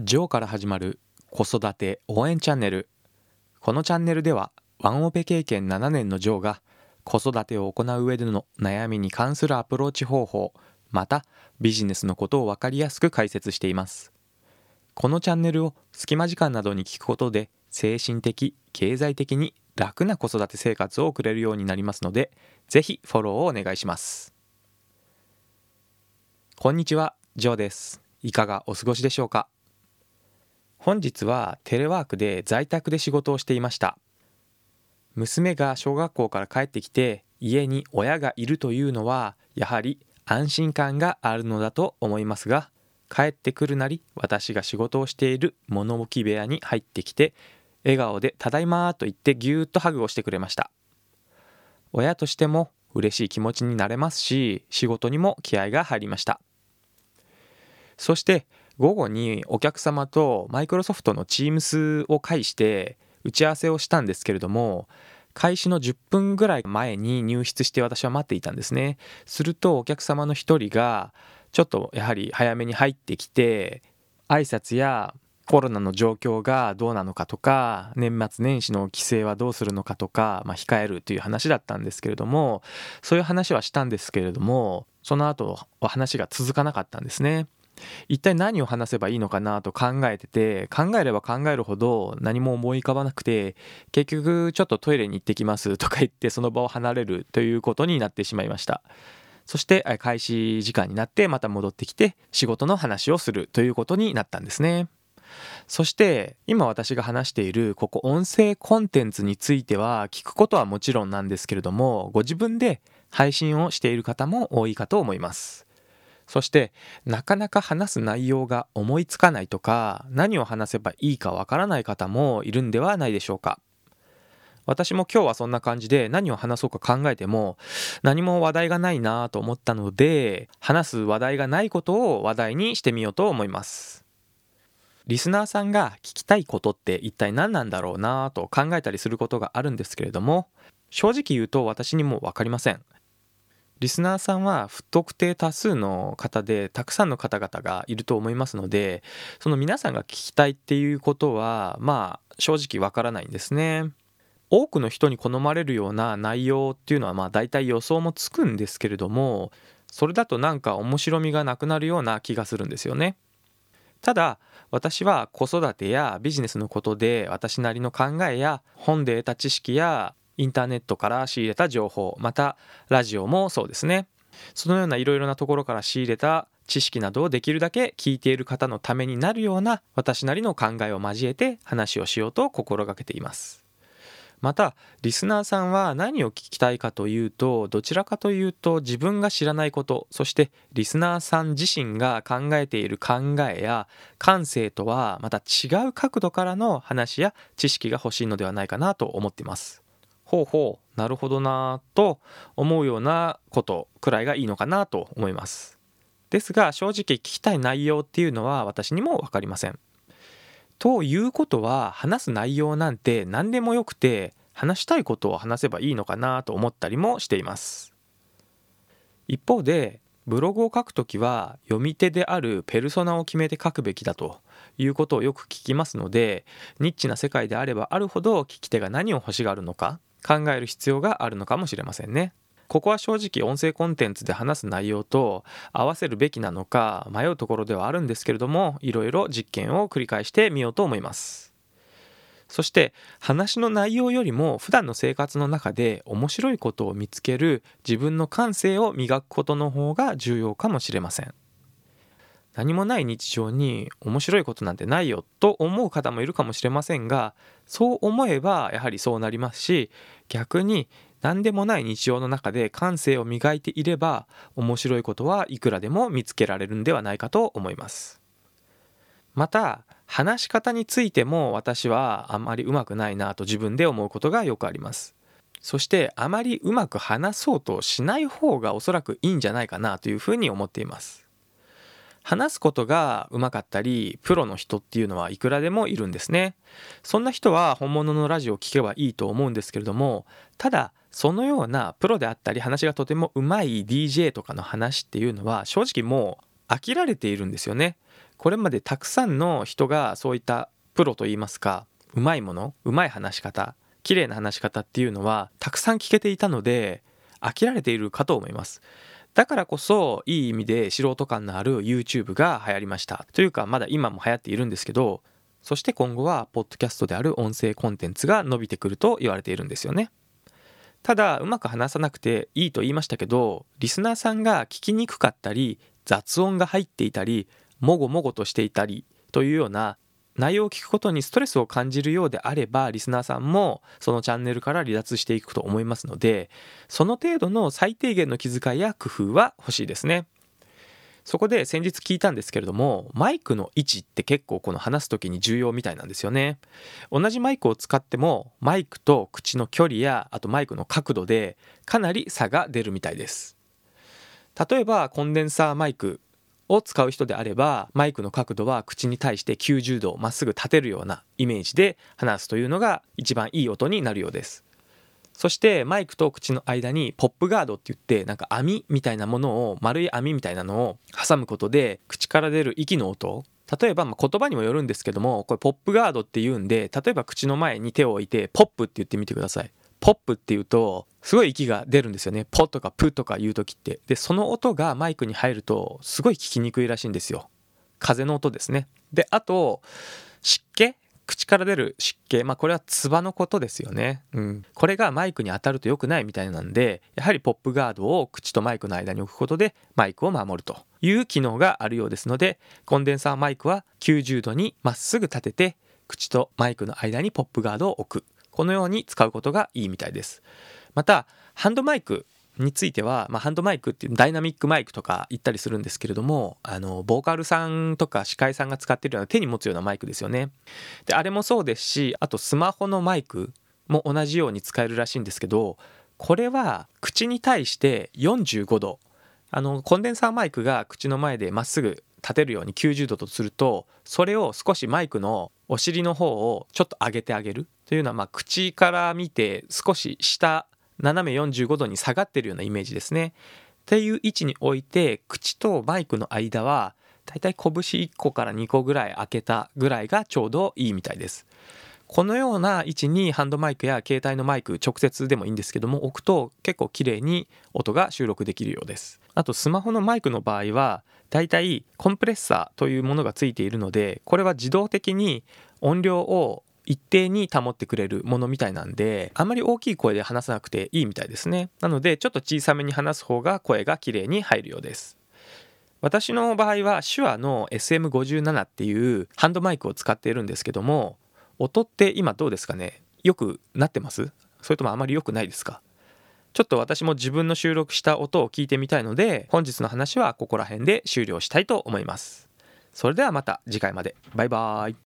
ジョーから始まる子育て応援チャンネル。このチャンネルではワンオペ経験7年のジョーが子育てを行う上での悩みに関するアプローチ方法またビジネスのことを分かりやすく解説しています。このチャンネルを隙間時間などに聞くことで精神的経済的に楽な子育て生活を送れるようになりますのでぜひフォローをお願いします。こんにちはジョーです。いかがお過ごしでしょうか？本日はテレワークで在宅で仕事をしていました。娘が小学校から帰ってきて家に親がいるというのはやはり安心感があるのだと思いますが帰ってくるなり私が仕事をしている物置部屋に入ってきて笑顔で「ただいま」と言ってぎゅーっとハグをしてくれました。親としても嬉しい気持ちになれますし仕事にも気合が入りました。そして午後にお客様とマイクロソフトの Teams を介して打ち合わせをしたんですけれども開始の10分ぐらい前に入室して私は待っていたんですねするとお客様の一人がちょっとやはり早めに入ってきて挨拶やコロナの状況がどうなのかとか年末年始の規制はどうするのかとか、まあ、控えるという話だったんですけれどもそういう話はしたんですけれどもその後は話が続かなかったんですね。一体何を話せばいいのかなと考えてて考えれば考えるほど何も思い浮かばなくて結局ちょっとトイレに行ってきますとか言ってその場を離れるということになってしまいました。そして開始時間になってまた戻ってきて仕事の話をするということになったんですね。そして今私が話しているここ音声コンテンツについては聞くことはもちろんなんですけれどもご自分で配信をしている方も多いかと思います。そしてなかなか話す内容が思いつかないとか何を話せばいいかわからない方もいるんではないでしょうか。私も今日はそんな感じで何を話そうか考えても何も話題がないなと思ったので話す話題がないことを話題にしてみようと思います。リスナーさんが聞きたいことって一体何なんだろうなと考えたりすることがあるんですけれども正直言うと私にも分かりません。リスナーさんは不特定多数の方でたくさんの方々がいると思いますのでその皆さんが聞きたいっていうことはまあ正直わからないんですね。多くの人に好まれるような内容っていうのはまあ大体予想もつくんですけれどもそれだとなんか面白みがなくなるような気がするんですよね。ただ私は子育てやビジネスのことで私なりの考えや本で得た知識やインターネットから仕入れた情報またラジオもそうですね。そのようないろいろなところから仕入れた知識などをできるだけ聞いている方のためになるような私なりの考えを交えて話をしようと心がけています。またリスナーさんは何を聞きたいかというとどちらかというと自分が知らないことそしてリスナーさん自身が考えている考えや感性とはまた違う角度からの話や知識が欲しいのではないかなと思っています。ほうほうなるほどなと思うようなことくらいがいいのかなと思います。ですが正直聞きたい内容っていうのは私にも分かりません。ということは話す内容なんて何でもよくて話したいことを話せばいいのかなと思ったりもしています。一方でブログを書くときは読み手であるペルソナを決めて書くべきだということをよく聞きますのでニッチな世界であればあるほど聞き手が何を欲しがるのか考える必要があるのかもしれませんね。ここは正直音声コンテンツで話す内容と合わせるべきなのか迷うところではあるんですけれどもいろいろ実験を繰り返してみようと思います。そして話の内容よりも普段の生活の中で面白いことを見つける自分の感性を磨くことの方が重要かもしれません。何もない日常に面白いことなんてないよと思う方もいるかもしれませんがそう思えばやはりそうなりますし逆に何でもない日常の中で感性を磨いていれば面白いことはいくらでも見つけられるんではないかと思います。また話し方についても私はあまりうまくないなと自分で思うことがよくあります。そしてあまりうまく話そうとしない方がおそらくいいんじゃないかなというふうに思っています。話すことがうまかったりプロの人っていうのはいくらでもいるんですね。そんな人は本物のラジオを聴けばいいと思うんですけれどもただそのようなプロであったり話がとてもうまい DJ とかの話っていうのは正直もう飽きられているんですよね。これまでたくさんの人がそういったプロといいますかうまいものうまい話し方綺麗な話し方っていうのはたくさん聞けていたので飽きられているかと思います。だからこそいい意味で素人感のある YouTube が流行りましたというかまだ今も流行っているんですけどそして今後はポッドキャストである音声コンテンツが伸びてくると言われているんですよね。ただうまく話さなくていいと言いましたけどリスナーさんが聞きにくかったり雑音が入っていたりもごもごとしていたりというような内容を聞くことにストレスを感じるようであればリスナーさんもそのチャンネルから離脱していくと思いますのでその程度の最低限の気遣いや工夫は欲しいですね。そこで先日聞いたんですけれどもマイクの位置って結構この話す時に重要みたいなんですよね。同じマイクを使ってもマイクと口の距離やあとマイクの角度でかなり差が出るみたいです。例えばコンデンサーマイクを使う人であればマイクの角度は口に対して90度まっすぐ立てるようなイメージで話すというのが一番いい音になるようです。そしてマイクと口の間にポップガードって言ってなんか網みたいなものを丸い網みたいなのを挟むことで口から出る息の音例えばま言葉にもよるんですけどもこれポップガードって言うんで例えば口の前に手を置いてポップって言ってみてください。ポップって言うとすごい息が出るんですよね。ポとかプとか言う時って。でその音がマイクに入るとすごい聞きにくいらしいんですよ。風の音ですね。であと湿気？口から出る湿気。まあこれは唾のことですよね、うん、これがマイクに当たると良くないみたいなんでやはりポップガードを口とマイクの間に置くことでマイクを守るという機能があるようですのでコンデンサーマイクは90度にまっすぐ立てて口とマイクの間にポップガードを置く。このように使うことがいいみたいです。またハンドマイクについては、まあ、ハンドマイクっていうダイナミックマイクとか言ったりするんですけれどもあのボーカルさんとか司会さんが使ってるような手に持つようなマイクですよね。であれもそうですしあとスマホのマイクも同じように使えるらしいんですけどこれは口に対して45度。あのコンデンサーマイクが口の前でまっすぐ立てるように90度とするとそれを少しマイクのお尻の方をちょっと上げてあげるというのは、まあ、口から見て少し下斜め45度に下がってるようなイメージですね。っていう位置に置いて口とバイクの間はだいたい拳1個から2個ぐらい開けたぐらいがちょうどいいみたいです。このような位置にハンドマイクや携帯のマイク直接でもいいんですけども置くと結構綺麗に音が収録できるようです。あとスマホのマイクの場合はだいたいコンプレッサーというものがついているのでこれは自動的に音量を一定に保ってくれるものみたいなんであんまり大きい声で話さなくていいみたいですねなのでちょっと小さめに話す方が声が綺麗に入るようです私の場合は手話の SM57 っていうハンドマイクを使っているんですけども音って今どうですかね？よくなってます？それともあまり良くないですか？ちょっと私も自分の収録した音を聞いてみたいので本日の話はここら辺で終了したいと思います。それではまた次回まで。バイバーイ。